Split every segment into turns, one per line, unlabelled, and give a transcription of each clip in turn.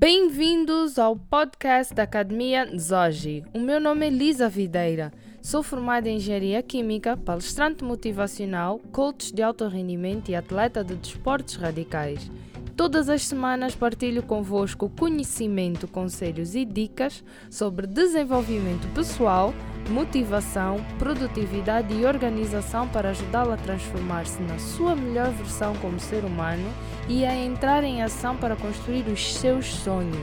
Bem-vindos ao podcast da Academia Zoji. O meu nome é Lisa Videira. Sou formada em Engenharia Química, palestrante motivacional, coach de alto rendimento e atleta de desportos radicais. Todas as semanas partilho convosco conhecimento, conselhos e dicas sobre desenvolvimento pessoal, motivação, produtividade e organização para ajudá-lo a transformar-se na sua melhor versão como ser humano e a entrar em ação para construir os seus sonhos.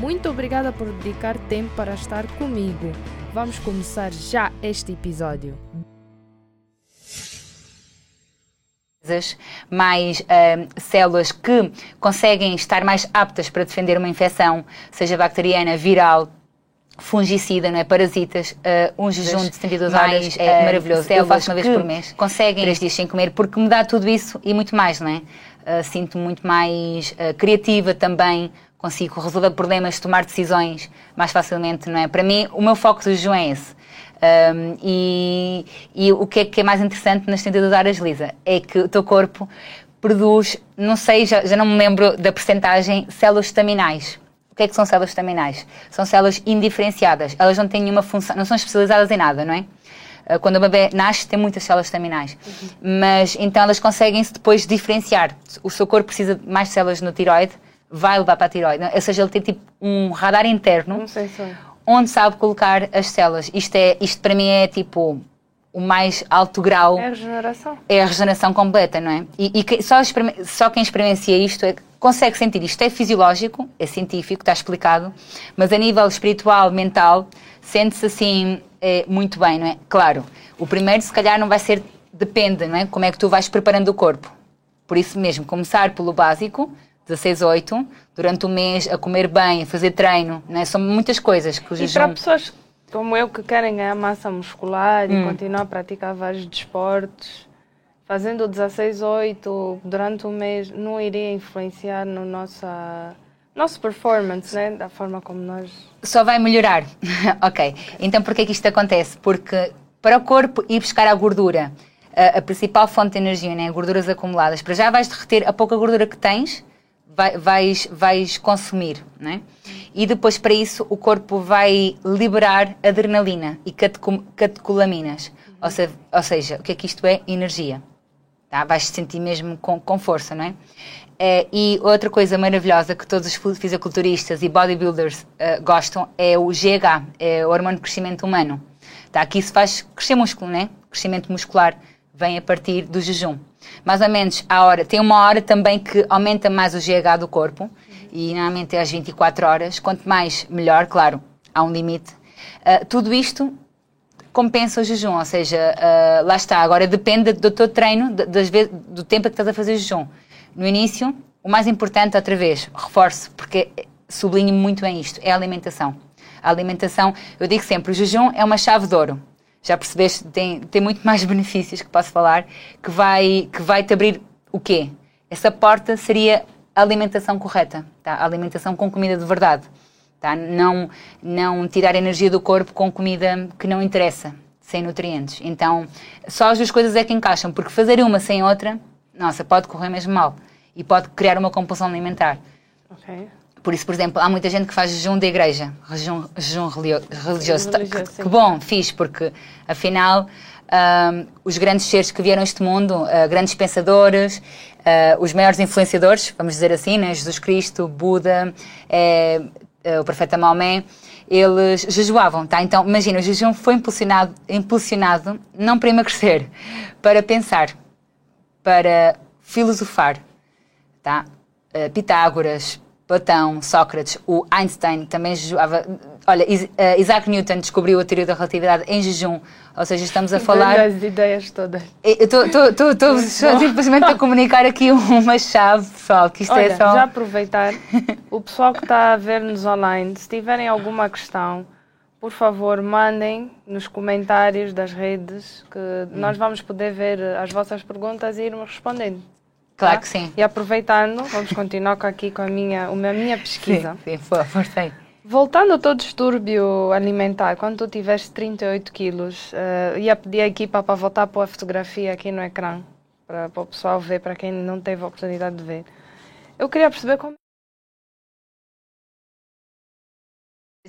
Muito obrigada por dedicar tempo para estar comigo. Vamos começar já este episódio.
Mais uh, células que conseguem estar mais aptas para defender uma infecção, seja bacteriana, viral, fungicida, não é? Parasitas, uh, um jejum de 72 horas é uh, maravilhoso. Eu faço uma vez por mês. Conseguem três dias sem comer porque me dá tudo isso e muito mais, não é? Uh, sinto muito mais criativa também, consigo resolver problemas, tomar decisões mais facilmente, não é? Para mim, o meu foco do jejum é esse. Um, e, e, o que é, que é mais interessante nas 72 horas, Lisa, é que o teu corpo produz, não sei, já, já não me lembro da percentagem, células estaminais. O que é que são células estaminais? São células indiferenciadas. Elas não têm nenhuma função, não são especializadas em nada, não é? Ah, quando o bebê nasce, tem muitas células estaminais. Uhum. Mas então elas conseguem-se depois diferenciar. O seu corpo precisa de mais células no tiroide, vai levar para a tiroide. Ou seja, ele tem tipo um radar interno.
Não sei se
onde sabe colocar as células. Isto, é, isto para mim é tipo o mais alto grau.
É a regeneração.
É a regeneração completa, não é? E, e só, só quem experiencia isto é, consegue sentir isto. É fisiológico, é científico, está explicado, mas a nível espiritual, mental, sente-se assim é, muito bem, não é? Claro, o primeiro se calhar não vai ser, depende, não é? Como é que tu vais preparando o corpo. Por isso mesmo, começar pelo básico, 16, 8, durante o mês, a comer bem, a fazer treino, né? são muitas coisas que o
jejum... E para pessoas como eu que querem ganhar massa muscular hum. e continuar a praticar vários desportos, fazendo 16, 8 durante o mês não iria influenciar no nossa nosso performance, né? Da forma como nós...
Só vai melhorar. ok. Então por que que isto acontece? Porque para o corpo ir buscar a gordura, a, a principal fonte de energia, né? Gorduras acumuladas, para já vais derreter a pouca gordura que tens vai, vais, vais consumir, né? E depois para isso o corpo vai liberar adrenalina e catecolaminas, ou, se, ou seja, o que é que isto é? Energia. Tá? Vais te sentir mesmo com, com força, não é? é? E outra coisa maravilhosa que todos os fisiculturistas e bodybuilders uh, gostam é o GH, é o hormônio de crescimento humano. Tá? Aqui se faz crescer músculo, né? Crescimento muscular vem a partir do jejum. Mais ou menos a hora, tem uma hora também que aumenta mais o GH do corpo, e normalmente é às 24 horas. Quanto mais, melhor, claro, há um limite. Uh, tudo isto compensa o jejum, ou seja, uh, lá está, agora depende do teu treino, do tempo que estás a fazer jejum. No início, o mais importante, outra vez, reforço, porque sublinho muito bem isto, é a alimentação. A alimentação, eu digo sempre, o jejum é uma chave de ouro já percebeste, tem, tem muito mais benefícios que posso falar, que vai, que vai te abrir o quê? Essa porta seria a alimentação correta, tá? a alimentação com comida de verdade. Tá? Não, não tirar energia do corpo com comida que não interessa, sem nutrientes. Então, só as duas coisas é que encaixam, porque fazer uma sem outra, nossa, pode correr mesmo mal e pode criar uma compulsão alimentar.
Okay.
Por isso, por exemplo, há muita gente que faz jejum da igreja, jejum, jejum religioso. religioso que, que, bom, fiz, porque afinal os grandes seres que vieram a este mundo, uh, grandes pensadores, uh, os maiores influenciadores, vamos dizer assim, né? Jesus Cristo, Buda, é, o profeta Maomé, eles jejuavam, tá? Então, imagina, o jejum foi impulsionado, impulsionado não para emagrecer, para pensar, para filosofar, tá? Uh, Pitágoras, Platão, Sócrates, o Einstein também jejuava. Olha, eh, Isaac Newton descobriu a teoria da relatividade em jejum, ou seja, estamos a falar.
As ideias todas.
Estou simplesmente a comunicar aqui uma chave, pessoal, que isto é
Olha,
é só.
Já aproveitar, o pessoal que está a ver-nos online, se tiverem alguma questão, por favor, mandem nos comentários das redes que hum. nós vamos poder ver as vossas perguntas e irmos respondendo.
Claro tá? que sim.
E aproveitando, vamos continuar aqui com a minha, a minha pesquisa.
Sim, sim força aí.
Voltando ao teu distúrbio alimentar, quando tu tiveste 38 quilos, uh, ia pedir à equipa para voltar para a fotografia aqui no ecrã, para, para o pessoal ver, para quem não teve a oportunidade de ver. Eu queria perceber como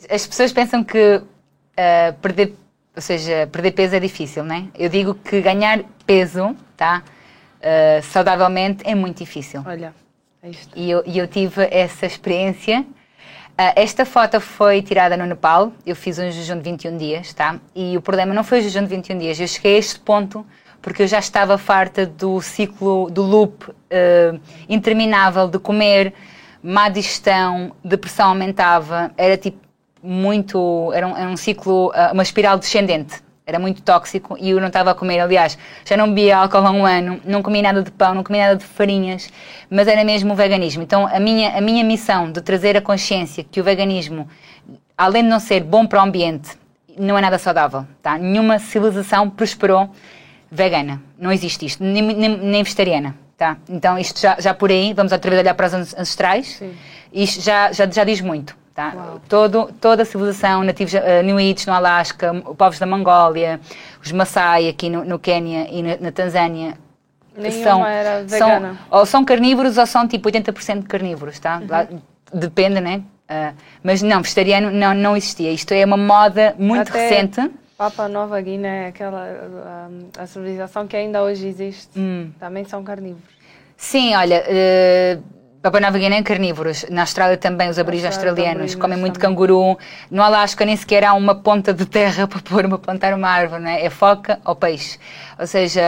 As pessoas pensam que uh, perder, ou seja, perder peso é difícil, não é? Eu digo que ganhar peso, tá? Uh, saudavelmente é muito difícil.
Olha, é isto.
E eu, eu tive essa experiência. Uh, esta foto foi tirada no Nepal. Eu fiz um jejum de 21 dias, tá? E o problema não foi o jejum de 21 dias. Eu cheguei a este ponto porque eu já estava farta do ciclo, do loop uh, interminável de comer, má digestão, depressão aumentava. Era tipo muito. Era um, era um ciclo, uh, uma espiral descendente. Era muito tóxico e eu não estava a comer. Aliás, já não bebia álcool há um ano, não comia nada de pão, não comia nada de farinhas, mas era mesmo o veganismo. Então, a minha, a minha missão de trazer a consciência que o veganismo, além de não ser bom para o ambiente, não é nada saudável. Tá? Nenhuma civilização prosperou vegana. Não existe isto, nem, nem, nem vegetariana. Tá? Então, isto já, já por aí, vamos outra vez olhar para os ancestrais, Sim. isto já, já, já diz muito. Tá? Todo, toda a civilização, nativos uh, Inuits no Alasca, povos da Mongólia, os Maasai aqui no, no Quênia e na, na Tanzânia,
são, era
vegana. São, ou são carnívoros ou são tipo 80% carnívoros, tá? Uhum. Lá, depende, né? Uh, mas não, vegetariano não, não existia. Isto é uma moda muito Até recente.
Papa Nova Guiné, aquela a, a, civilização que ainda hoje existe, hum. também são carnívoros.
Sim, olha, uh, Papua Nova Guiné carnívoros. Na Austrália também os aborígenes australianos comem muito também. canguru. No Alasca nem sequer há uma ponta de terra para pôr uma plantar uma árvore, é? é foca ou peixe. Ou seja,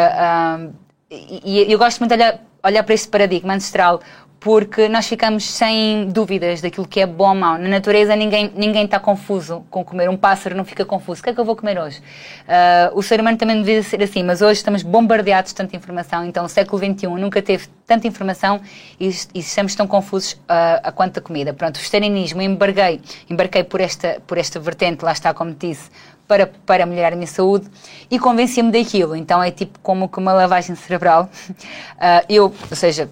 um, e, e eu gosto muito de olhar, olhar para este paradigma ancestral porque nós ficamos sem dúvidas daquilo que é bom ou mau. Na natureza ninguém ninguém está confuso com comer. Um pássaro não fica confuso. O que é que eu vou comer hoje? Uh, o ser humano também devia ser assim, mas hoje estamos bombardeados de tanta informação. Então o século XXI nunca teve tanta informação e, e estamos tão confusos uh, a quanto a comida. Pronto, o vegetarianismo, embarguei, embarquei por esta, por esta vertente, lá está, como disse, para, para melhorar a minha saúde e convenci-me daquilo. Então é tipo como que uma lavagem cerebral. Uh, eu, ou seja,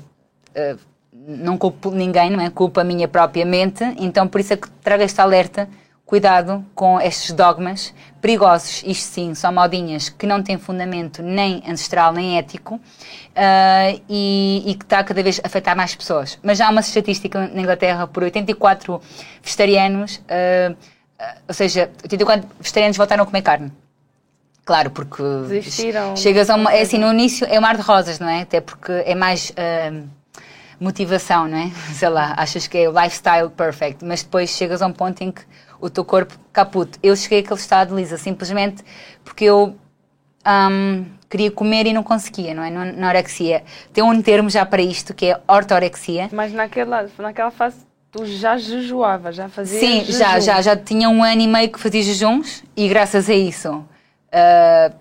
uh, não culpo ninguém, não é? Culpo a minha própria mente, então por isso é que trago este alerta. Cuidado com estes dogmas perigosos, isto sim, são modinhas que não têm fundamento nem ancestral nem ético uh, e, e, que está cada vez a afetar mais pessoas. Mas já há uma estatística na Inglaterra por 84 vegetarianos, uh, ou seja, 84 vegetarianos voltaram a comer carne. Claro, porque
Desistiram.
chegas a uma. É assim, no início é um mar de rosas, não é? Até porque é mais. Uh, motivação, não é? Sei lá, achas que é o lifestyle perfect, mas depois chegas a um ponto em que o teu corpo caput. Eu cheguei àquele estado lisa, simplesmente porque eu um, queria comer e não conseguia, não é? Na anorexia. Tem um termo já para isto que é ortorexia.
Mas naquela, naquela fase tu já jejuava, já fazia
Sim,
jejum.
já, já, já tinha um ano e meio que fazia jejuns e graças a isso uh,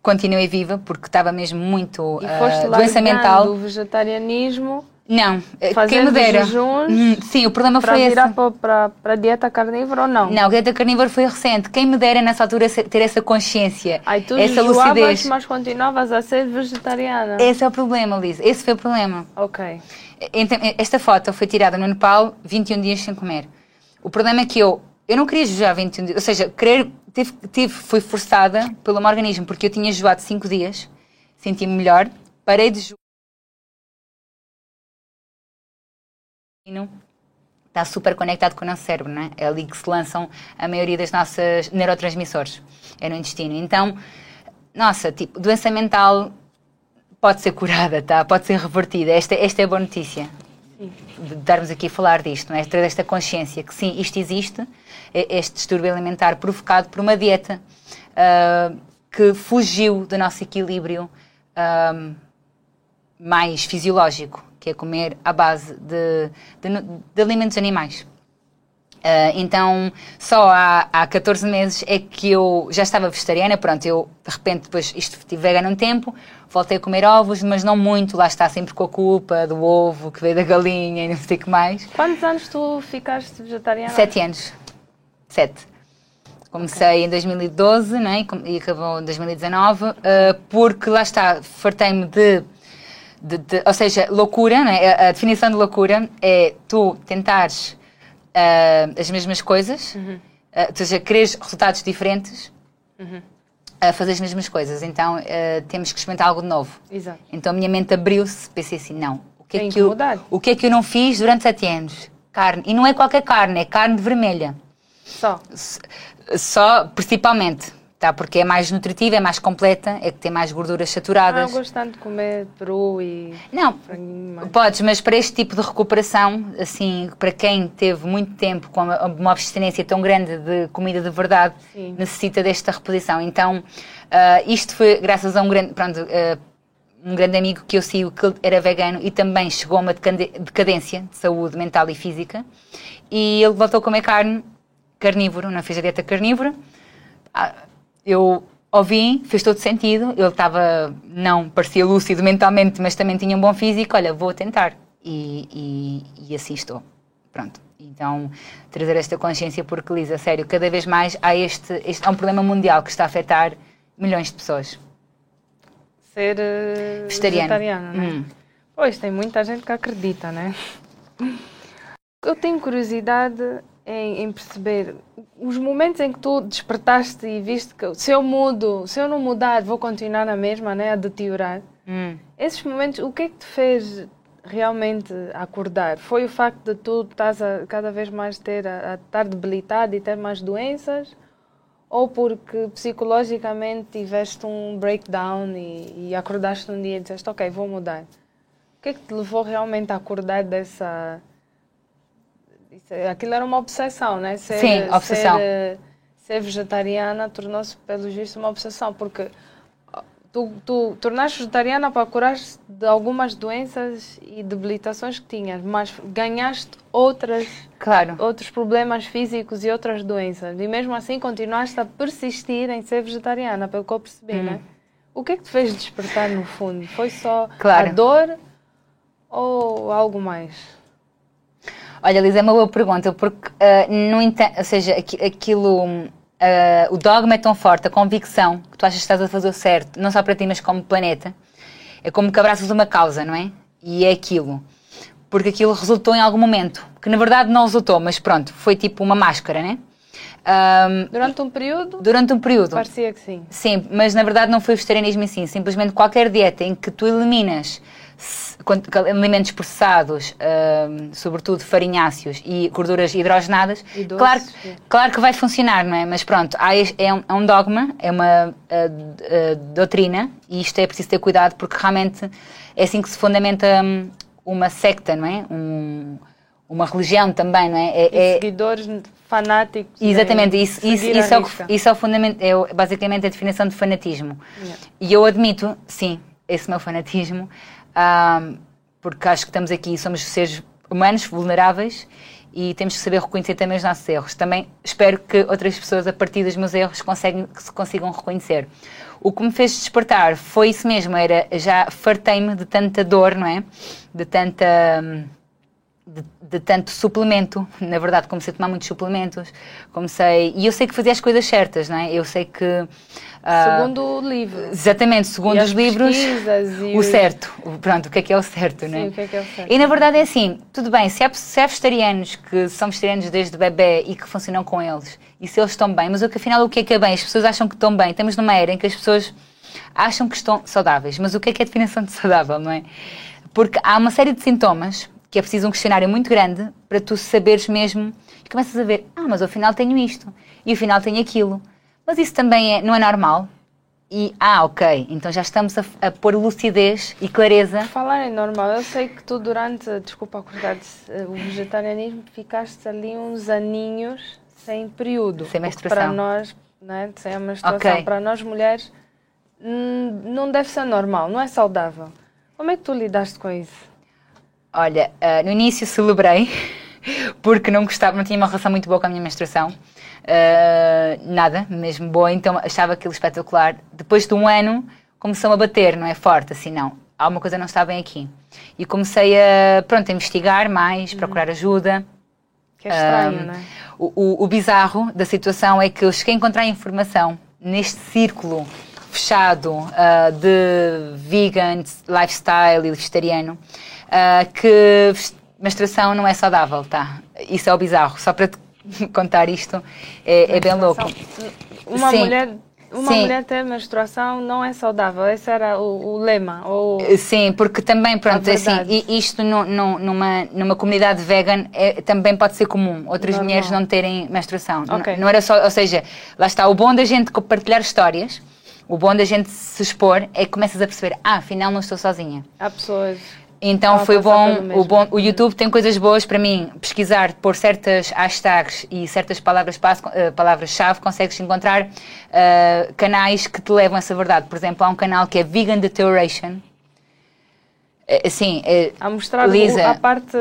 continuei viva porque estava mesmo muito
e foste uh, doença mental. o vegetarianismo
não, eh, Fazer quem me dera.
Jejuns hum,
Sim, o problema foi esse.
Para para, dieta carnívora ou não?
Não, a dieta carnívora foi recente. Quem me dera nessa altura ter essa consciência,
Ai, tu
essa lucidez.
mas continuavas a ser vegetariana.
Esse é o problema, Liz. Esse foi o problema.
Ok.
Então, esta foto foi tirada no Nepal, 21 dias sem comer. O problema é que eu, eu não queria jejuar 21 dias, ou seja, querer, tive, tive, fui forçada pelo meu organismo, porque eu tinha jejuado 5 dias, senti-me melhor, parei de jejuar está super conectado com o nosso cérebro, não é? É ali que se lançam a maioria das nossas neurotransmissores, é no intestino. Então, nossa, tipo, doença mental pode ser curada, tá? Pode ser revertida. Esta, esta é a boa notícia. De darmos aqui a falar disto, não é? Ter esta consciência que sim, isto existe, este distúrbio alimentar provocado por uma dieta uh, que fugiu do nosso equilíbrio uh, mais fisiológico que é comer à base de, de, de alimentos animais. Uh, então, só há, há 14 meses é que eu já estava vegetariana. Pronto, eu de repente, depois, isto estive vegana um tempo, voltei a comer ovos, mas não muito. Lá está sempre com a culpa do ovo que veio da galinha e não sei o que mais.
Quantos anos tu ficaste vegetariana?
Sete anos. Sete. Comecei okay. em 2012 né, e acabou em 2019, uh, ah, porque lá está, fartei-me de de, de, ou seja, loucura, é? a definição de loucura é tu tentares uh, as mesmas coisas, uhum. uh, ou seja, quereres resultados diferentes uhum. a fazer as mesmas coisas. Então uh, temos que experimentar algo de novo.
Exato.
Então a minha mente abriu-se, pensei assim: não, o que, é que, eu, o que é que eu não fiz durante sete anos? Carne. E não é qualquer carne, é carne vermelha.
Só?
Só, principalmente. Tá? Porque é mais nutritiva, é mais completa, é que tem mais gorduras saturadas.
Ah, eu gosto tanto de comer peru e...
Não, podes, mas para este tipo de recuperação, assim, para quem teve muito tempo com uma abstinência tão grande de comida de verdade, Sim. necessita desta reposição. Então, uh, isto foi graças a um grande, pronto, uh, um grande amigo que eu sigo que era vegano e também chegou a uma decadência de saúde mental e física e ele voltou a comer carne carnívoro, não fez a dieta carnívora. Ah, eu ouvi, fez todo sentido. Ele estava, não parecia lúcido mentalmente, mas também tinha um bom físico. Olha, vou tentar. E, e, e assim estou. Pronto. Então, trazer esta consciência, porque, Lisa, sério, cada vez mais há este, este há um problema mundial que está a afetar milhões de pessoas.
Ser uh, vegetariano, né? Hum. Pois, tem muita gente que acredita, né? Eu tenho curiosidade em, em, perceber os momentos em que tu despertaste e viste que se eu mudo, se eu não mudar, vou continuar na mesma, né, a deteriorar. Hum. Esses momentos, o que é que te fez realmente acordar? Foi o facto de tu estás a cada vez mais ter a, a estar debilitado e ter mais doenças? Ou porque psicologicamente tiveste um breakdown e, e acordaste um dia e disseste, ok, vou mudar? O que é que te levou realmente a acordar dessa aquilo era uma obsessão, né?
Ser, Sim, obsessão.
Ser, ser vegetariana tornou-se, pelo visto, uma obsessão, porque tu, tu tornaste vegetariana para curar de algumas doenças e debilitações que tinhas, mas ganhaste outras,
claro.
outros problemas físicos e outras doenças. E mesmo assim continuaste a persistir em ser vegetariana, pelo que eu percebi, hum. né? O que é que te fez despertar no fundo? Foi só claro. a dor ou algo mais?
Olha, Lisa, é uma boa pergunta, porque, uh, no entanto, ou seja, aquilo, uh, o dogma é tão forte, a convicção que tu achas que estás a fazer o certo, não só para ti, mas como planeta, é como que abraças uma causa, não é? E é aquilo. Porque aquilo resultou em algum momento, que na verdade não resultou, mas pronto, foi tipo uma máscara, né?
Um, durante um período?
Durante um período.
Parecia que sim.
Sim, mas na verdade não foi o vegetarianismo em si. Simplesmente qualquer dieta em que tu eliminas alimentos processados, uh, sobretudo farinháceos e gorduras hidrogenadas, e claro, claro que vai funcionar, não é? Mas pronto, há, é, um, é um dogma, é uma uh, uh, doutrina e isto é preciso ter cuidado porque realmente é assim que se fundamenta um, uma secta, não é? Um, uma religião também, não é?
é, é seguidores fanáticos.
Exatamente, isso, isso, isso, é o, isso é o fundamento, é basicamente a definição de fanatismo. Yeah. E eu admito, sim, esse meu fanatismo, um, porque acho que estamos aqui, somos seres humanos, vulneráveis, e temos que saber reconhecer também os nossos erros. Também espero que outras pessoas, a partir dos meus erros, conseguem, que se consigam reconhecer. O que me fez despertar foi isso mesmo, era já fartei-me de tanta dor, não é? De tanta... De, de, tanto suplemento, na verdade comecei a tomar muitos suplementos, comecei, e eu sei que fazia as coisas certas, não é? Eu sei que
segundo o livro.
Exatamente, segundo os livros, o certo. Pronto, o que é que é o certo,
não
é?
o que é que é o certo.
E na verdade é assim, tudo bem, se há, se há vegetarianos que são vegetarianos desde bebê e que funcionam com eles, e se eles estão bem, mas o que afinal o que é que é bem? As pessoas acham que estão bem. Estamos numa era em que as pessoas acham que estão saudáveis, mas o que é que é a definição de saudável, não é? Porque há uma série de sintomas que é preciso um questionário muito grande para tu saberes mesmo e começas a ver, ah, mas afinal tenho isto, e afinal tenho aquilo. Mas isso também é, não é normal? E, ah, ok, então já estamos a, a pôr lucidez e clareza.
Falar é normal. Eu sei que tu, durante, desculpa acordar eh, o vegetarianismo, ficaste ali uns aninhos sem período.
Sem menstruação.
Para nós, né, sem a menstruação, okay. para nós mulheres, não deve ser normal, não é saudável. Como é que tu lidaste com isso?
Olha, uh, no início celebrei, porque não gostava, não tinha uma relação muito boa com a minha menstruação. Uh, nada, mesmo boa, então achava aquilo espetacular. Depois de um ano começou a bater, não é forte, assim não. Alguma coisa não está bem aqui. E comecei a, pronto, a investigar mais, uhum. procurar ajuda.
Que é estranho, uh, não é? O,
o, o bizarro da situação é que eu cheguei a encontrar informação neste círculo fechado uh, de vegan, lifestyle e vegetariano, uh, que menstruação não é saudável, tá? Isso é o bizarro. Só para te contar isto, é, é bem louco.
Uma Sim. mulher uma
Sim.
mulher ter menstruação não é saudável. Esse era o, o lema. Ou...
Sim, porque também, pronto, assim, isto nu- nu- numa, numa comunidade vegan é- também pode ser comum, outras
Normal.
mulheres não terem menstruação. N-
Ok.
Não era só, ou seja, lá está, o bom da gente compartilhar histórias, o bom da gente se expor é que começas a perceber, ah, afinal não estou sozinha.
Há pessoas.
Então foi
passar
bom o, bom, o YouTube tem coisas boas para mim, pesquisar por certas hashtags e certas palavras eh, palavras-chave, consegues encontrar eh, canais que te levam a essa verdade. Por exemplo, há um canal que é Vegan Deterioration. Eh, eh,
A mostrar
Lisa.
a parte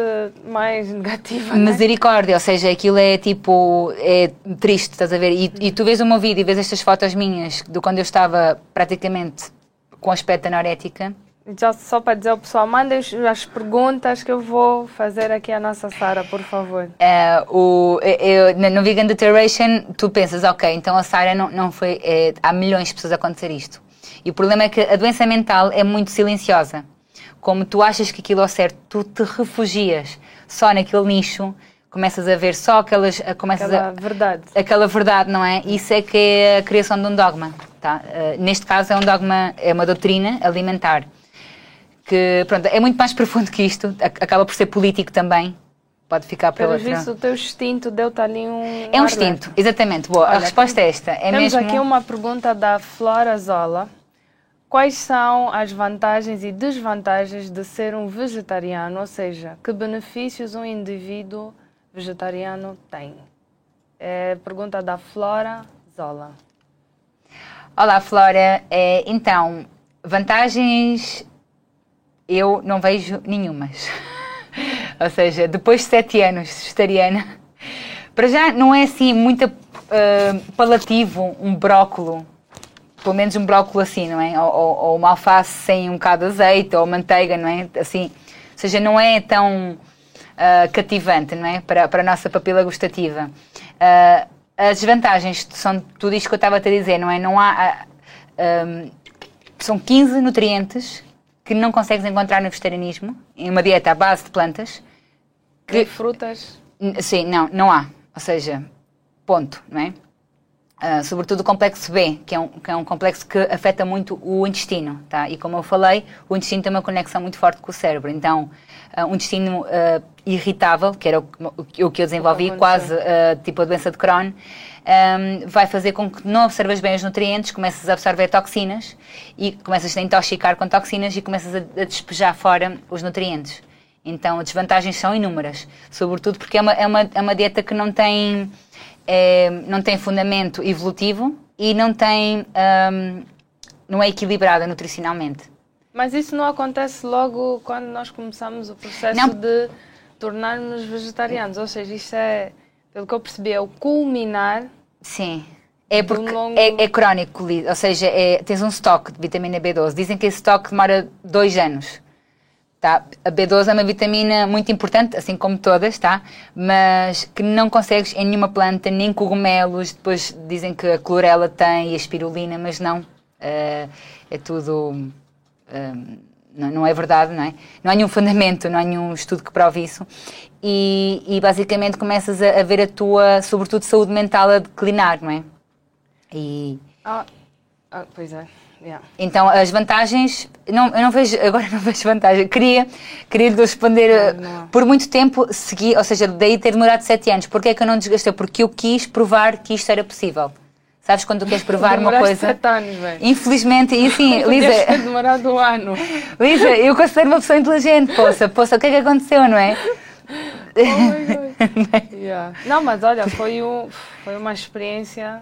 mais negativa. né?
misericórdia, ou seja, aquilo é tipo, é triste, estás a ver? E, e tu vês o meu vídeo e vês estas fotos minhas de quando eu estava praticamente com aspecto anorética.
Já só para dizer ao pessoal, mandem as perguntas que eu vou fazer aqui à nossa Sara, por favor.
Eh, o, eu, no Vegan Deterioration, tu pensas, ok, então a Sara não, não foi. eh, há milhões de pessoas a acontecer isto. E o problema é que a doença mental é muito silenciosa. Como tu achas que aquilo é certo, tu te refugias só naquele nicho, começas a ver só aquelas. Começas
Aquela
a,
verdade.
aquela verdade, não é? Isso é que é a criação de um dogma. Tá? Eh, neste caso é um dogma, é uma doutrina alimentar. Que, pronto, é muito mais profundo que isto, ac- acaba por ser político também. Pode ficar para
Pelo
outra.
visto, o teu instinto deu-te ali um.
É um
alerta.
instinto, exatamente. Boa, a
Olha,
resposta é esta. É
Temos
mesmo.
aqui uma pergunta da Flora Zola. Quais são as vantagens e desvantagens de ser um vegetariano? Ou seja, que benefícios um indivíduo vegetariano tem? É a pergunta da Flora Zola.
Olá, Flora. É, então, vantagens eu não vejo nenhumas. Ou seja, depois de sete anos vegetariana, para já não é assim muito ah, palativo um brócolo, pelo menos um brócolo assim, não é? Ou, ou- ou uma alface sem um bocado de azeite ou manteiga, não é? Assim, ou seja, não é tão ah, cativante, não é? Para, para a nossa papila gustativa. Ah, as desvantagens são tudo isto que eu estava a te dizer, não é? Não há. ah, são 15 nutrientes que não consegues encontrar no vegetarianismo, em uma dieta à base de plantas.
Que frutas?
Sim, não, não há. Ou seja, ponto, não é? Ah, sobretudo o complexo B, que é, um, que é um complexo que afeta muito o intestino, tá? E como eu falei, o intestino tem uma conexão muito forte com o cérebro. Então, ah, um intestino ah, irritável, que era o, que- o que eu desenvolvi, quase tipo a doença de Crohn, ahm, vai fazer com que não absorvas bem os nutrientes, começas a absorver toxinas e começas a intoxicar com toxinas e começas a, a despejar fora os nutrientes. Então, as desvantagens são inúmeras, sobretudo porque é uma, é uma, é uma dieta que não tem, eh, não tem fundamento evolutivo e não tem, ahm, não é equilibrada nutricionalmente.
Mas isso não acontece logo quando nós começamos o processo
Não.
de tornarmos vegetarianos. Ou seja, isto é, pelo que eu percebi, é o culminar.
Sim. É porque
longo-
é, é crónico, ou seja, é- tens um estoque de vitamina B12. Dizem que esse estoque demora dois anos. Tá? A B12 é uma vitamina muito importante, assim como todas, tá? mas que não consegues em nenhuma planta, nem cogumelos. Depois dizem que a clorela tem e a espirulina, mas não. Eh, é tudo. eh, não, não é verdade, não é? Não há nenhum fundamento, não há nenhum estudo que prove isso. E, e basicamente começas a, a ver a tua, sobretudo, saúde mental a declinar, não é? E.
Ah, ah, pois é. yeah.
Então, as vantagens, não, eu não vejo, agora não vejo vantagem. Queria, queria lhe responder, eh,
Não, não há.
por muito tempo segui, ou seja, daí ter demorado sete anos. Porquê é que eu não desgastei? Porque eu quis provar que isto era possível. Sabes quando tu queres provar uma
Demoraste
coisa?
sete anos, velho.
Infelizmente, e assim,
Podias ter
Lisa,
demorado um ano.
Lisa, eu considero uma pessoa inteligente, poça, poça, o que é que aconteceu, não é?
Oh. Yeah. Não, mas olha, foi, um, foi uma experiência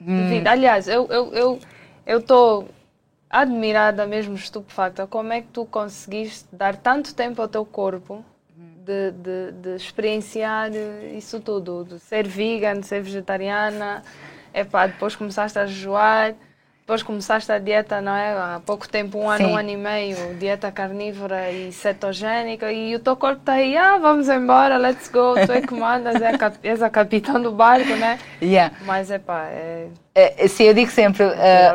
Hum.
de vida. Aliás, eu estou eu, eu tô admirada, mesmo estupefacta, como é que tu conseguiste dar tanto tempo ao teu corpo de, de, de experienciar isso tudo, de ser vegan, de ser vegetariana. Epá, depois começaste a jejuar, depois começaste a dieta, não é? Há pouco tempo, um ano,
Sim.
um ano e meio, dieta carnívora e cetogénica, e o teu corpo está aí, ah, vamos embora, let's go, tu é que mandas, é a cap- és a capitã do barco, né?
Yeah.
Mas, epá, é...
Eh, sim, eu digo sempre,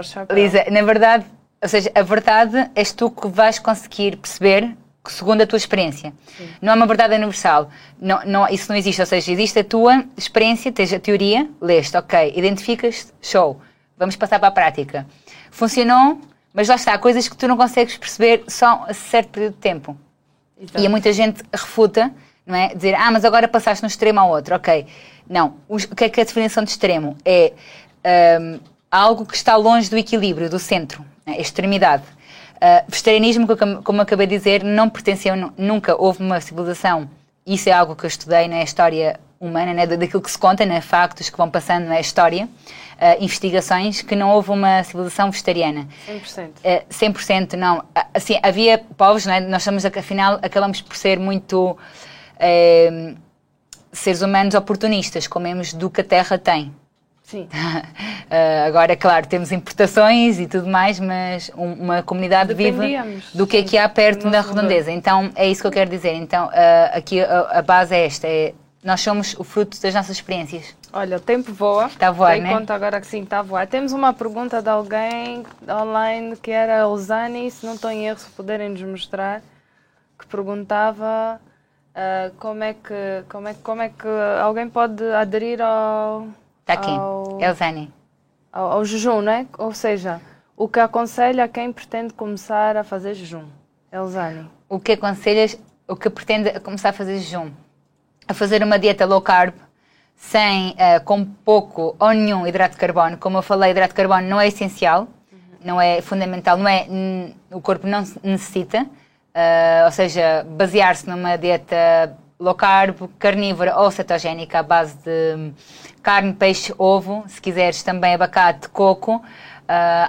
chapéu.
Lisa, na verdade, ou seja, a verdade és tu que vais conseguir perceber segundo a tua experiência. Não é uma verdade universal. Não, não, isso não existe. Ou seja, existe a tua experiência, tens a teoria, leste, ok, identificas, show. vamos passar para a prática. Funcionou, mas lá está, há coisas que tu não consegues perceber só a certo período de tempo. Exato. E muita gente refuta, não é? Dizer, ah, mas agora passaste de um extremo ao outro. Ok. Não. O que é que é a definição de extremo? É um, algo que está longe do equilíbrio, do centro, né? extremidade. Uh, vegetarianismo, como acabei de dizer, não pertenceu, nunca houve uma civilização. Isso é algo que eu estudei na história humana, né? daquilo que se conta, né? factos que vão passando na história uh, investigações que não houve uma civilização vegetariana.
100%.
Uh, 100% não. Assim, havia povos, não é? nós estamos, afinal, acabamos por ser muito seres humanos oportunistas, comemos do que a terra tem.
Sim.
Uh, agora, claro, temos importações e tudo mais, mas um, uma comunidade viva do que é que há perto da redondeza. Então, é isso que eu quero dizer. Então, uh, aqui a, a, base é esta: é, nós somos o fruto das nossas experiências.
Olha, o tempo voa.
Está a voar,
né? conta agora que sim, está a voar. Temos uma pergunta de alguém online que era a Elzani, se não estou em erro, se puderem nos mostrar, que perguntava uh, como, é que, como, é, como é que alguém pode aderir ao.
Está aqui, ao, Elzani.
Ao, ao jejum, não é? Ou seja, o que aconselha a quem pretende começar a fazer jejum? Elzani.
O que aconselhas, o que pretende começar a fazer jejum? A fazer uma dieta low carb sem, uh, com pouco ou nenhum hidrato de carbono. Como eu falei, hidrato de carbono não é essencial, uhum. não é fundamental, não é, o corpo não necessita. Uh, ou seja, basear-se numa dieta low carb, carnívora ou cetogénica à base de carne, peixe, ovo, se quiseres também abacate, coco, uh,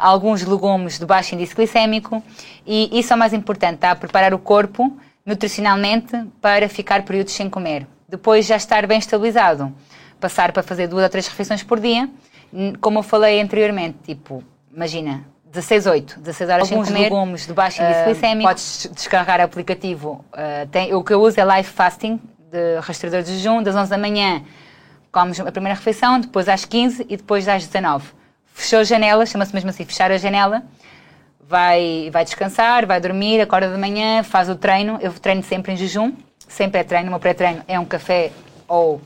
alguns legumes de baixo índice glicémico e isso é o mais importante, tá? Preparar o corpo nutricionalmente para ficar períodos sem comer. Depois já estar bem estabilizado passar para fazer duas ou três refeições por dia, como eu falei anteriormente, tipo, imagina, 16, 8, 16 horas Alguns sem comer. legumes de baixo índice uh, glicémico. Podes descarregar o aplicativo. Uh, tem, o que eu uso é Life Fasting, de rastreador de jejum, das 11 da manhã comes a primeira refeição, depois às 15 e depois às 19. Fechou a janela, chama-se mesmo assim, fechar a janela, vai, vai descansar, vai dormir, acorda de manhã, faz o treino. Eu treino sempre em jejum, sempre é treino. O meu pré-treino é um café ou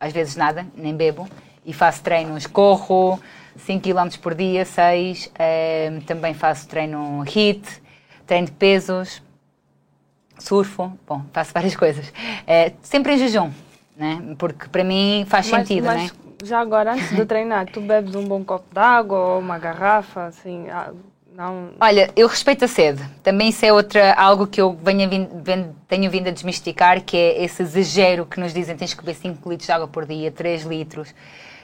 às vezes nada, nem bebo, e faço treinos, corro 5 km por dia, 6, eh, também faço treino HIIT, treino de pesos, surfo, bom, faço várias coisas. Eh, sempre em jejum, né? porque para mim faz mas, sentido, mas, né?
Já agora, antes de treinar, tu bebes um bom copo d'água ou uma garrafa, assim, não...
Olha, eu respeito a sede. Também isso é outra, algo que eu venho, venho, tenho vindo a desmistificar, que é esse exagero que nos dizem tens que beber 5 litros de água por dia, 3 litros.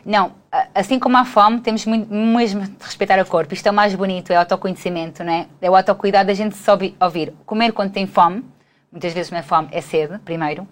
Não, assim como há fome, temos mesmo de respeitar o corpo. Isto é o mais bonito, é o autoconhecimento, não é? É o autocuidado da gente soube ouvir. Comer quando tem fome, muitas vezes não é fome, é sede, primeiro.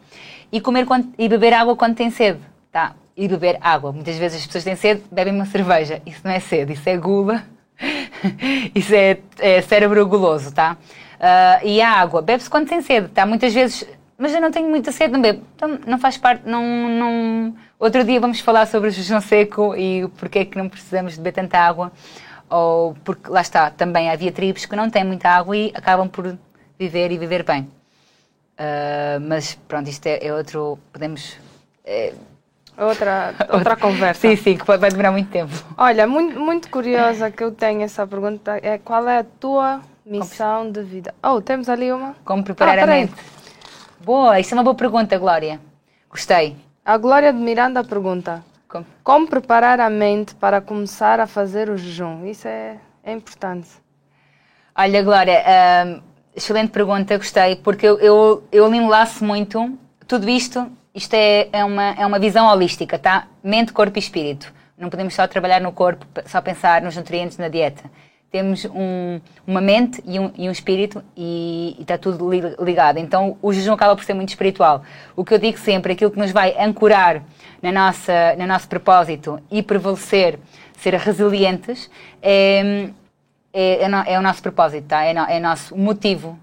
E, comer quando, e beber água quando tem sede, tá? E beber água. Muitas vezes as pessoas têm sede, bebem uma cerveja. Isso não é sede, isso é gula Isso é, é, cérebro guloso, tá? Uh, e a água, bebe-se quando tem sede, tá? Muitas vezes, mas eu não tenho muita sede, não bebo. Então não faz parte, não, não... Outro dia vamos falar sobre o jejum seco e porque é que não precisamos de beber tanta água. Ou porque, lá está, também havia tribos que não têm muita água e acabam por viver e viver bem. Uh, mas pronto, isto é, é outro, podemos... É,
Outra, outra conversa.
Sim, sim, que vai demorar muito tempo.
Olha, muito, muito curiosa que eu tenho essa pergunta é qual é a tua missão de vida? Oh, temos ali uma.
Como preparar ah, a mente? Boa, isso é uma boa pergunta, Glória. Gostei.
A Glória de Miranda pergunta: Como, Como preparar a mente para começar a fazer o jejum? Isso é, é importante.
Olha, Glória, hum, excelente pergunta, gostei, porque eu, eu, eu enlaço muito tudo isto isto é, é, uma, é uma visão holística, tá? Mente, corpo e espírito. Não podemos só trabalhar no corpo, só pensar nos nutrientes na dieta. Temos um, uma mente e um, e um espírito e, está tudo ligado. Então o jejum acaba por ser muito espiritual. O que eu digo sempre, aquilo que nos vai ancorar na nossa, no nosso propósito e prevalecer, ser resilientes, é, é, é, é o nosso propósito, tá? é, no, é o nosso motivo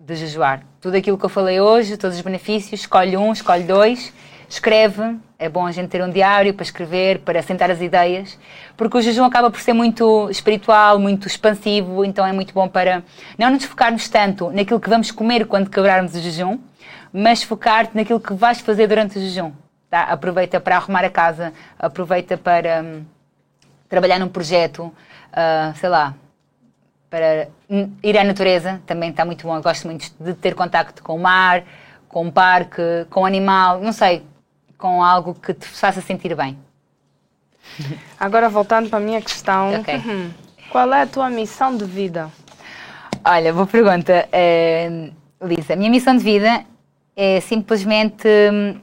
de jejuar. Tudo aquilo que eu falei hoje, todos os benefícios, escolhe um, escolhe dois, escreve. É bom a gente ter um diário para escrever, para sentar as ideias, porque o jejum acaba por ser muito espiritual, muito expansivo, então é muito bom para não nos focarmos tanto naquilo que vamos comer quando quebrarmos o jejum, mas focar-te naquilo que vais fazer durante o jejum. Tá? Aproveita para arrumar a casa, aproveita para trabalhar num projeto, uh, sei lá, para ir à natureza, também está muito bom. Eu gosto muito de ter contacto com o mar, com o parque, com o animal, não sei, com algo que te faça sentir bem.
Agora voltando para a minha questão, okay. Qual é a tua missão de vida?
Olha, boa pergunta, uh, Lisa. A minha missão de vida é simplesmente hum,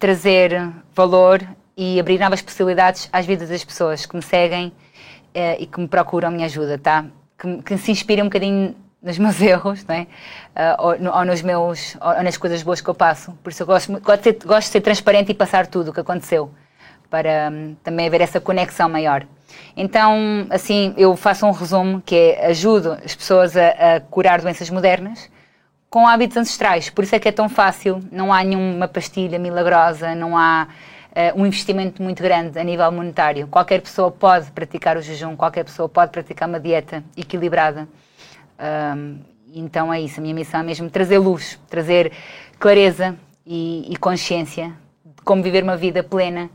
trazer valor e abrir novas possibilidades às vidas das pessoas que me seguem uh, e que me procuram a minha ajuda, tá? Que, que se inspirem um bocadinho nos meus erros, não é? Uh, ou, ou, nos meus, ou nas coisas boas que eu passo. Por isso eu gosto, gosto, de, ser, gosto de ser transparente e passar tudo o que aconteceu, para um, também haver essa conexão maior. Então, assim, eu faço um resumo que é ajudo as pessoas a, a curar doenças modernas com hábitos ancestrais. Por isso é que é tão fácil, não há nenhuma pastilha milagrosa, não há uh, um investimento muito grande a nível monetário. Qualquer pessoa pode praticar o jejum, qualquer pessoa pode praticar uma dieta equilibrada. Um, então é isso, a minha missão é mesmo trazer luz, trazer clareza e, e consciência de como viver uma vida plena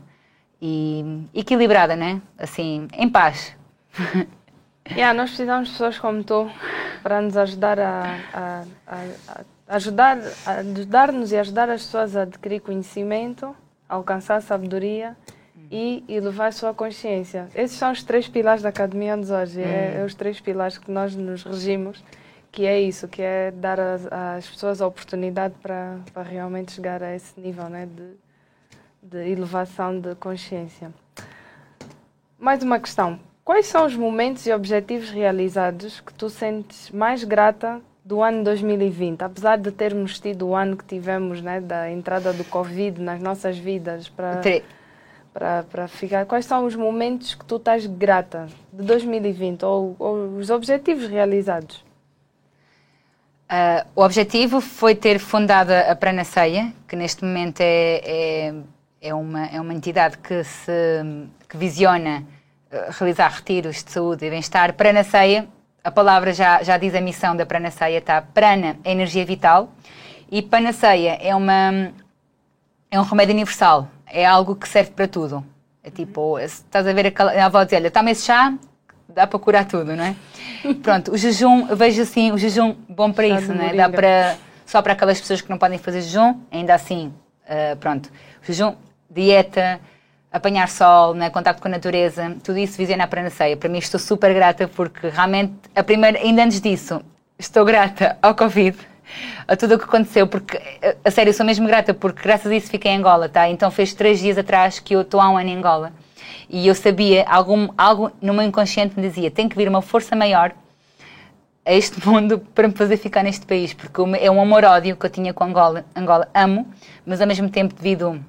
e equilibrada, né? Assim, em paz.
Yeah, nós precisamos de pessoas como tu para nos ajudar a, a, a, a ajudar, ajudar-nos e ajudar as pessoas a adquirir conhecimento, a alcançar sabedoria e elevar a sua consciência. Esses são os três pilares da Academia de hoje. É, é, os três pilares que nós nos regimos, que é isso, que é dar às pessoas a oportunidade para, para realmente chegar a esse nível né, de, de elevação de consciência. Mais uma questão. Quais são os momentos e objetivos realizados que tu sentes mais grata do ano 2020? Apesar de termos tido o ano que tivemos, né, da entrada do Covid nas nossas vidas para para, ficar. Quais são os momentos que tu estás grata de 2020 ou, ou os objetivos realizados?
Uh, o objetivo foi ter fundado a Pranaceia, que neste momento é, é, é, uma, é uma entidade que, se, que visiona realizar retiros de saúde e bem-estar. Pranaceia, a palavra já, já diz a missão da Pranaceia, tá? Prana é energia vital e Panaceia é, uma, é um remédio universal, é algo que serve para tudo. É tipo, estás a ver aquela, a avó dizer, olha, toma esse chá, dá para curar tudo, não é? Pronto, o jejum, eu vejo assim, o jejum bom para chá isso, não é? Dá para, só para aquelas pessoas que não podem fazer jejum, ainda assim, uh, pronto. O jejum, dieta, apanhar sol, né, contacto com a natureza, tudo isso visiona a Pranaceia. Para mim estou super grata porque realmente, a primeira, ainda antes disso, estou grata ao Covid, a tudo o que aconteceu, porque, a, sério, sou mesmo grata porque graças a isso fiquei em Angola, tá? Então fez três dias atrás que eu estou há um ano em Angola e eu sabia, algum, algo no meu inconsciente me dizia, tem que vir uma força maior a este mundo para me fazer ficar neste país, porque é um amor-ódio que eu tinha com Angola. Angola amo, mas ao mesmo tempo devido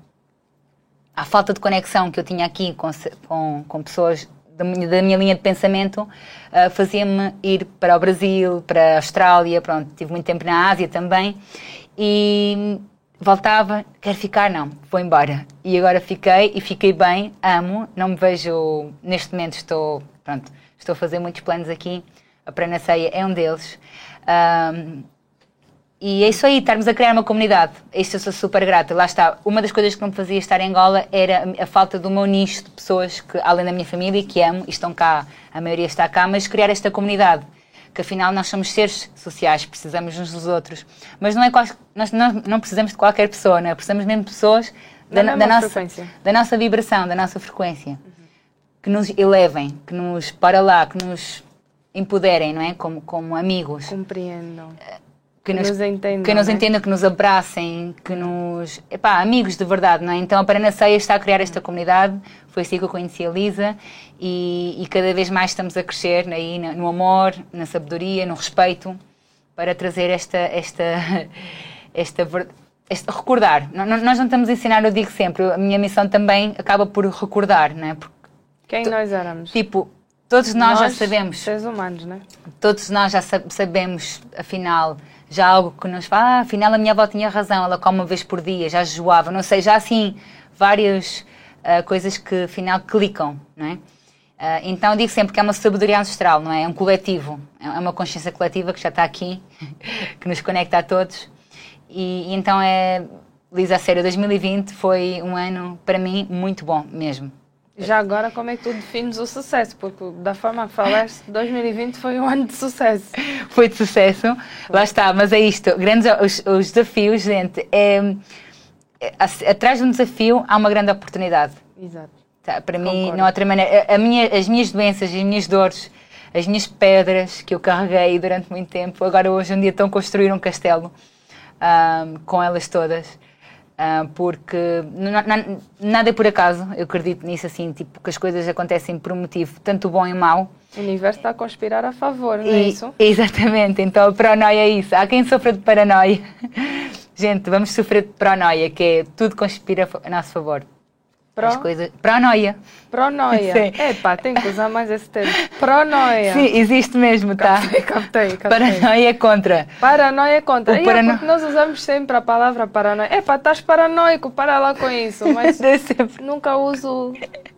a falta de conexão que eu tinha aqui com, com, com pessoas da minha, da minha, linha de pensamento uh, fazia-me ir para o Brasil, para a Austrália, pronto, tive muito tempo na Ásia também e voltava, quero ficar, não, vou embora. E agora fiquei e fiquei bem, amo, não me vejo, neste momento estou, pronto, estou a fazer muitos planos aqui, a Prana Ceia é um deles. Um, e é isso aí, estarmos a criar uma comunidade. Isso eu sou super grata. Lá está. Uma das coisas que não me fazia estar em Angola era a falta do meu nicho de pessoas que, além da minha família, que amo estão cá, a maioria está cá, mas criar esta comunidade. Que afinal nós somos seres sociais, precisamos uns dos outros. Mas não é nós não, não precisamos de qualquer pessoa, não é? Precisamos mesmo de pessoas da, da, da nossa, da nossa vibração, da nossa frequência. Uhum. Que nos elevem, que nos, para lá, que nos empoderem, não é? Como, como amigos.
Compreendam
que nos, nos entendam, que nos, né? entendam, que nos abracem, que nos. Epá, amigos de verdade, não é? Então a Parana Ceia está a criar esta comunidade, foi assim que eu conheci a Lisa e, e cada vez mais estamos a crescer aí no amor, na sabedoria, no respeito, para trazer esta. esta, esta, esta recordar. Nós não estamos a ensinar, eu digo sempre, a minha missão também acaba por recordar, não é? Porque,
Quem nós éramos?
Tipo, todos nós, nós, já sabemos.
Seres humanos, não é?
Todos nós já sabemos, afinal já algo que nos fala, ah, afinal a minha avó tinha razão, ela come uma vez por dia, já jejuava, não sei, já assim, várias uh, coisas que afinal clicam, não é? Uh, então eu digo sempre que é uma sabedoria ancestral, não é? É um coletivo, é uma consciência coletiva que já está aqui, que nos conecta a todos. E, e então é, Lisa, a sério, 2020 foi um ano, para mim, muito bom mesmo.
Já agora, como é que tu defines o sucesso? Porque da forma que falaste, 2020 foi um ano de sucesso.
Foi de sucesso, lá está, mas é isto. Grandes, os, os desafios, gente, é, é, atrás de um desafio há uma grande oportunidade.
Exato.
Tá, para Concordo. mim, não há outra maneira. A, a minha, as minhas doenças, as minhas dores, as minhas pedras que eu carreguei durante muito tempo, agora hoje um dia estão a construir um castelo um, com elas todas. Uh, porque nada é por acaso, eu acredito nisso assim, tipo, que as coisas acontecem por um motivo, tanto bom e mau.
O universo está a conspirar a favor, não é isso?
Exatamente, então a paranoia é isso. Há quem sofra de paranoia. Gente, vamos sofrer de paranoia, que é tudo conspira a nosso favor. Pro? As coisas... Pronoia.
Pronoia. Sim. Epá, tem que usar mais esse termo. Pronoia.
Sim, existe mesmo, tá?
Captei, captei, captei.
Paranoia é contra.
Paranoia é contra. O parano... é porque nós usamos sempre a palavra paranoia. Epá, estás paranoico, para lá com isso. Mas nunca uso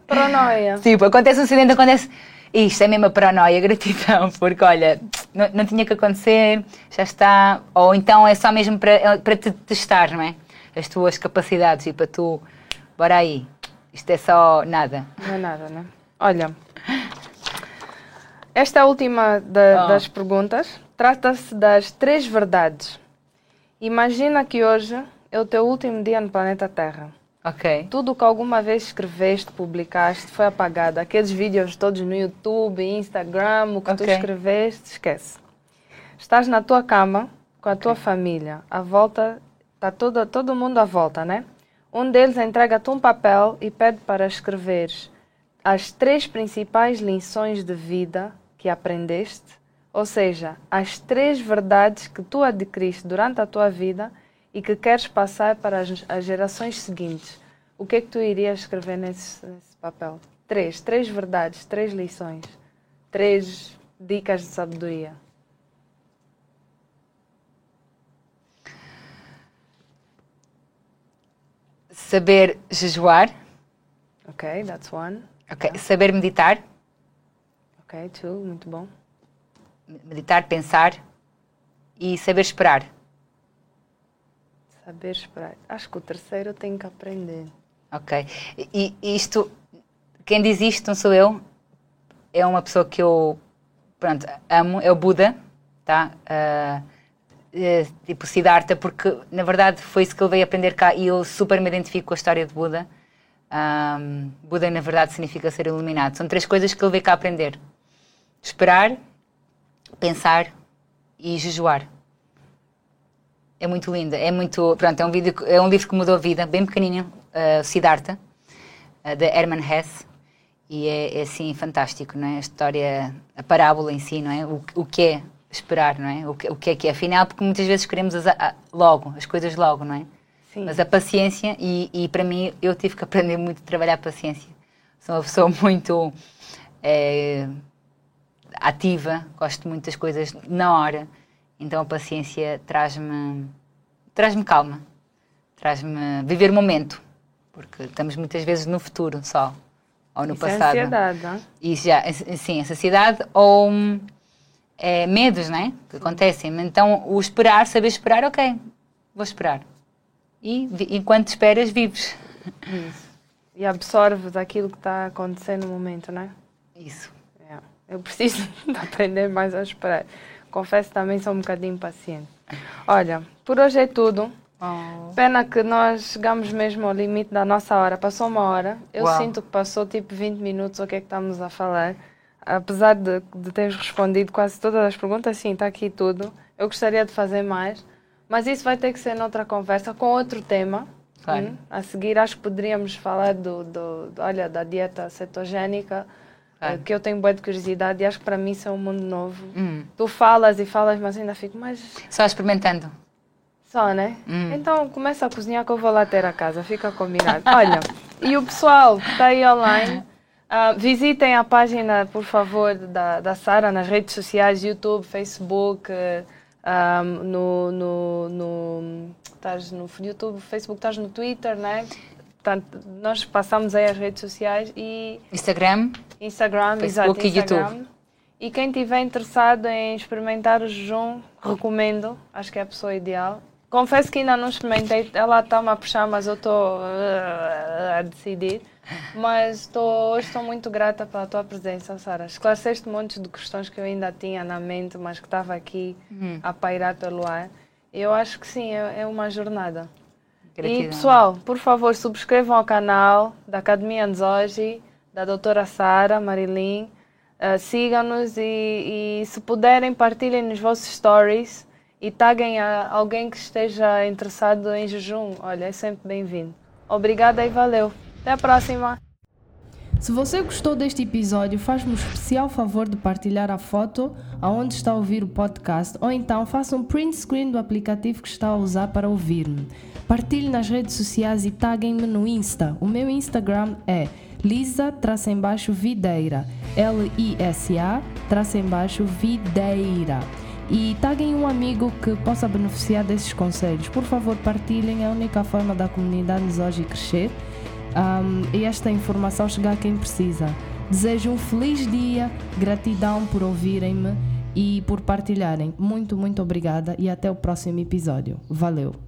pronoia.
Sim, acontece um acidente, acontece... Isto é mesmo a paranoia, gratidão, porque olha, não, não tinha que acontecer, já está. Ou então é só mesmo para, é para te testar, não é? As tuas capacidades e para tu. Bora aí, isto é só nada.
Não é nada, né? Olha, esta é a última da, oh. das perguntas. Trata-se das três verdades. Imagina que hoje é o teu último dia no planeta Terra.
Ok.
Tudo que alguma vez escreveste, publicaste, foi apagado. Aqueles vídeos todos no YouTube, Instagram, o que okay. tu escreveste, esquece. Estás na tua cama, com a tua okay. família, à volta, está todo, todo mundo à volta, né? Um deles entrega-te um papel e pede para escreveres as três principais lições de vida que aprendeste, ou seja, as três verdades que tu adquiriste durante a tua vida e que queres passar para as, as gerações seguintes. O que é que tu irias escrever nesse, nesse papel? Três, três verdades, três lições, três dicas de sabedoria.
Saber jejuar.
Ok, that's one.
Ok, yeah. saber meditar.
Ok, two, muito bom.
Meditar, pensar e saber esperar.
Saber esperar. Acho que o terceiro eu tenho que aprender.
Ok. E isto, quem diz isto não sou eu, é uma pessoa que eu, pronto, amo, é o Buda, tá? Uh, eh, tipo Siddhartha, porque na verdade foi isso que ele veio aprender cá e eu super me identifico com a história de Buda. Um, Buda, na verdade, significa ser iluminado. São três coisas que ele veio cá aprender: esperar, pensar e jejuar. É muito linda, é muito. Pronto, é um, vídeo, é um livro que mudou a vida, bem pequenininho, uh, Siddhartha, uh, de Hermann Hesse. E é, é, assim fantástico, não é? A história, a parábola em si, não é? O, o que é esperar, não é? O que, o que é que é? Afinal, porque muitas vezes queremos as, a, logo, as coisas logo, não é? Sim. Mas a paciência, e, e para mim, eu tive que aprender muito a trabalhar a paciência. Sou uma pessoa muito é, ativa, gosto muito das coisas na hora, então a paciência traz-me traz-me calma, traz-me viver o momento, porque estamos muitas vezes no futuro só, ou no
Isso
passado. É
ansiedade, não?
Isso já, sim, essa ansiedade ou é, medos, né? Que acontecem. Então, o esperar, saber esperar, ok, vou esperar. E enquanto esperas, vives.
Isso. E absorves aquilo que está acontecendo no momento, né?
Isso.
É. Eu preciso de aprender mais a esperar. Confesso também sou um bocadinho impaciente. Olha, por hoje é tudo. Oh. Pena que nós chegamos mesmo ao limite da nossa hora. Passou uma hora. Eu Uau. sinto que passou tipo 20 minutos o que é que estamos a falar apesar de, de teres respondido quase todas as perguntas, sim, está aqui tudo. Eu gostaria de fazer mais, mas isso vai ter que ser noutra conversa com outro tema. Claro. Hum? A seguir, acho que poderíamos falar do, do, do olha, da dieta cetogénica, claro. Eh, que eu tenho boa de curiosidade e acho que para mim isso é um mundo novo. Hum. Tu falas e falas, mas ainda fico mais.
Só experimentando.
Só, né? Hum. Então começa a cozinhar que eu vou lá ter a casa, fica combinado. Olha, e o pessoal que está aí online. Uh, visitem a página, por favor, da, da Sara nas redes sociais, YouTube, Facebook, ah, no, no, no, estás no YouTube, Facebook, estás no Twitter, né? Portanto, nós passamos aí as redes sociais e...
Instagram.
Instagram,
Facebook
exato, Instagram. e YouTube. E quem estiver interessado em experimentar o jejum, recomendo. Acho que é a pessoa ideal. Confesso que ainda não experimentei. Ela está-me a puxar, mas eu estou uh, a decidir. Mas tô, hoje estou muito grata pela tua presença, Sara. Esclareceste um monte de questões que eu ainda tinha na mente, mas que estava aqui uhum. a pairar pelo ar. Eu acho que sim, é, é uma jornada. Gratidão. E pessoal, por favor, subscrevam ao canal da Academia Anzoji, da doutora Sara Marilyn. Uh, Sigam-nos e, e, se puderem, partilhem nos vossos stories e taguem a alguém que esteja interessado em jejum. Olha, é sempre bem-vindo. Obrigada e valeu. Até a próxima. Se você gostou deste episódio, faz-me o especial favor de partilhar a foto aonde está a ouvir o podcast ou então faça um print screen do aplicativo que está a usar para ouvir-me. Partilhe nas redes sociais e taguem-me no Insta. O meu Instagram é lisa-videira. L-I-S-A-videira e taguem um amigo que possa beneficiar desses conselhos. Por favor, partilhem, é a única forma da comunidade nos hoje crescer um, e esta informação chegar a quem precisa. Desejo um feliz dia, gratidão por ouvirem-me e por partilharem. Muito, muito obrigada e até o próximo episódio. Valeu!